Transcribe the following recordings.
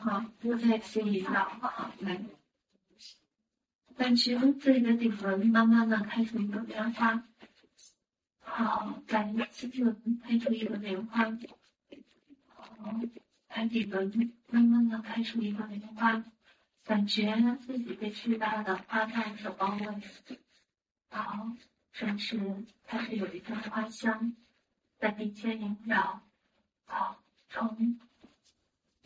好，又在心里绕，好，来，感觉自己的顶轮慢慢的开出一个莲花，好，来，四轮开出一个莲花，好，来，顶轮慢慢的开出一个莲花，感觉自己被巨大的花瓣所包围，好，甚至开始有一阵花香在鼻尖萦绕，好，从。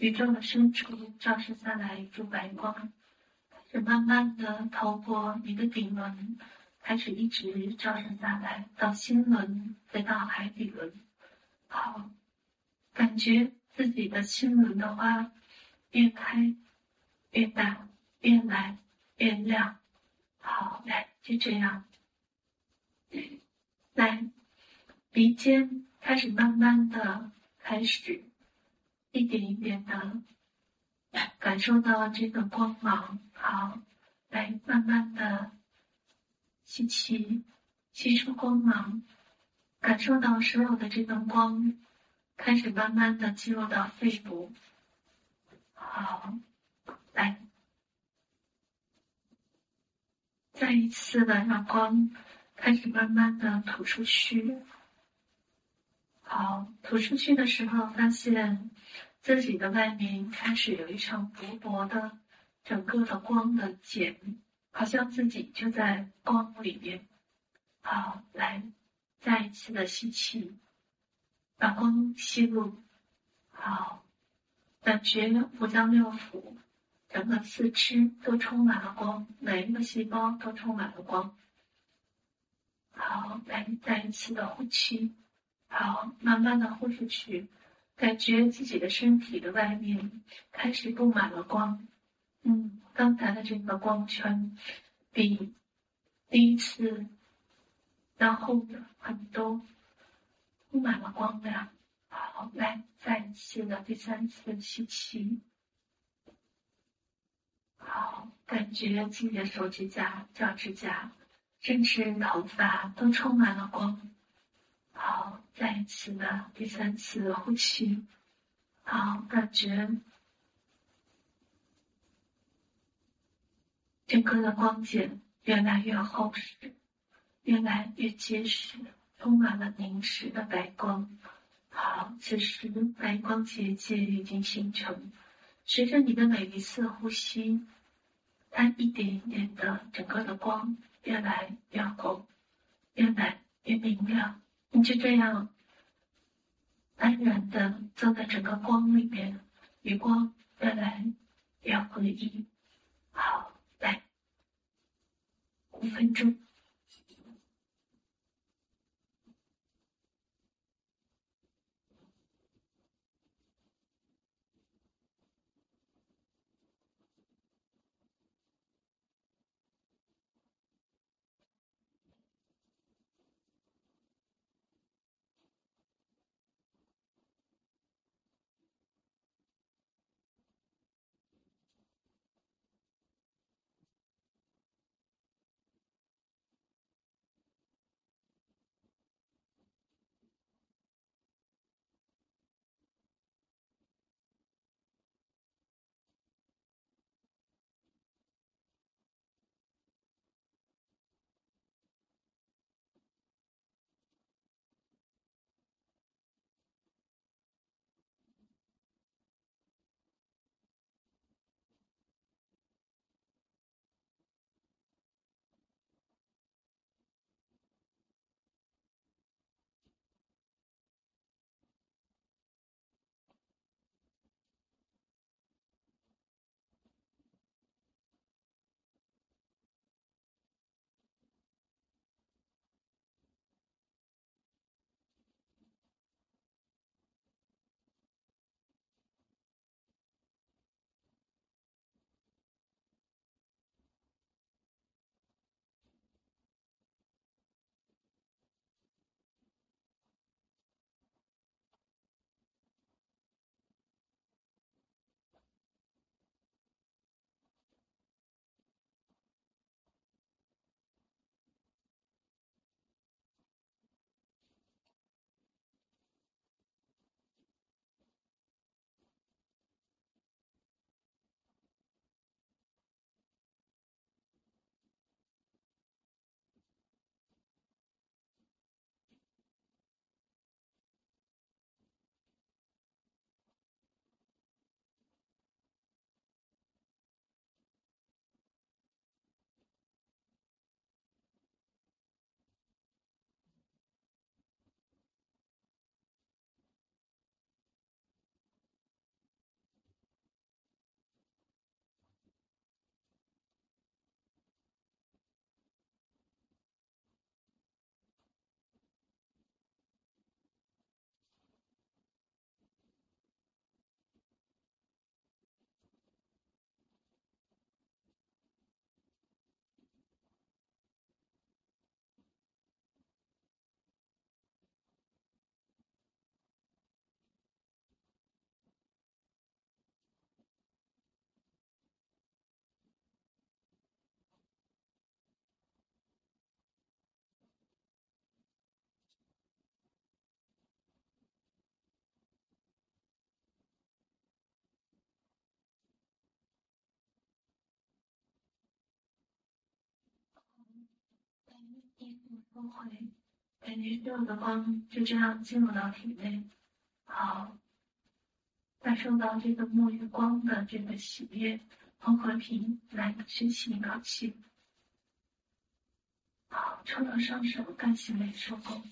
宇宙的深处照射下来一束白光，开始慢慢的透过你的顶轮，开始一直照射下来到心轮，再到海底轮。好，感觉自己的心轮的花越开越大，越来越亮。好，来，就这样。来，鼻尖开始慢慢的开始。一点一点的感受到这个光芒，好，来慢慢的吸气，吸出光芒，感受到所有的这个光开始慢慢的进入到肺部，好，来，再一次的让光开始慢慢的吐出去。好，吐出去的时候，发现自己的外面开始有一层薄薄的、整个的光的茧，好像自己就在光里面。好，来，再一次的吸气，把光吸入。好，感觉五脏六腑、整个四肢都充满了光，每一个细胞都充满了光。好，来，再一次的呼气。好，慢慢的呼出去，感觉自己的身体的外面开始布满了光。嗯，刚才的这个光圈比第一次要厚的很多，布满了光亮。好，来，再一次的第三次吸气。好，感觉自己的手指甲、脚趾甲，甚至头发都充满了光。好，再一次的第三次呼气，好，感觉整个的光茧越来越厚实，越来越结实，充满了凝实的白光。好，此时白光结界已经形成，随着你的每一次呼吸，它一点一点的，整个的光越来越厚，越来越明亮。你就这样安然的坐在整个光里面，与光越来越合一。好，来，五分钟。收回，感觉所有的光就这样进入到体内。好，感受到这个沐浴光的这个喜悦和和平，来深吸一口气。好，抽到双手，感谢每一收工。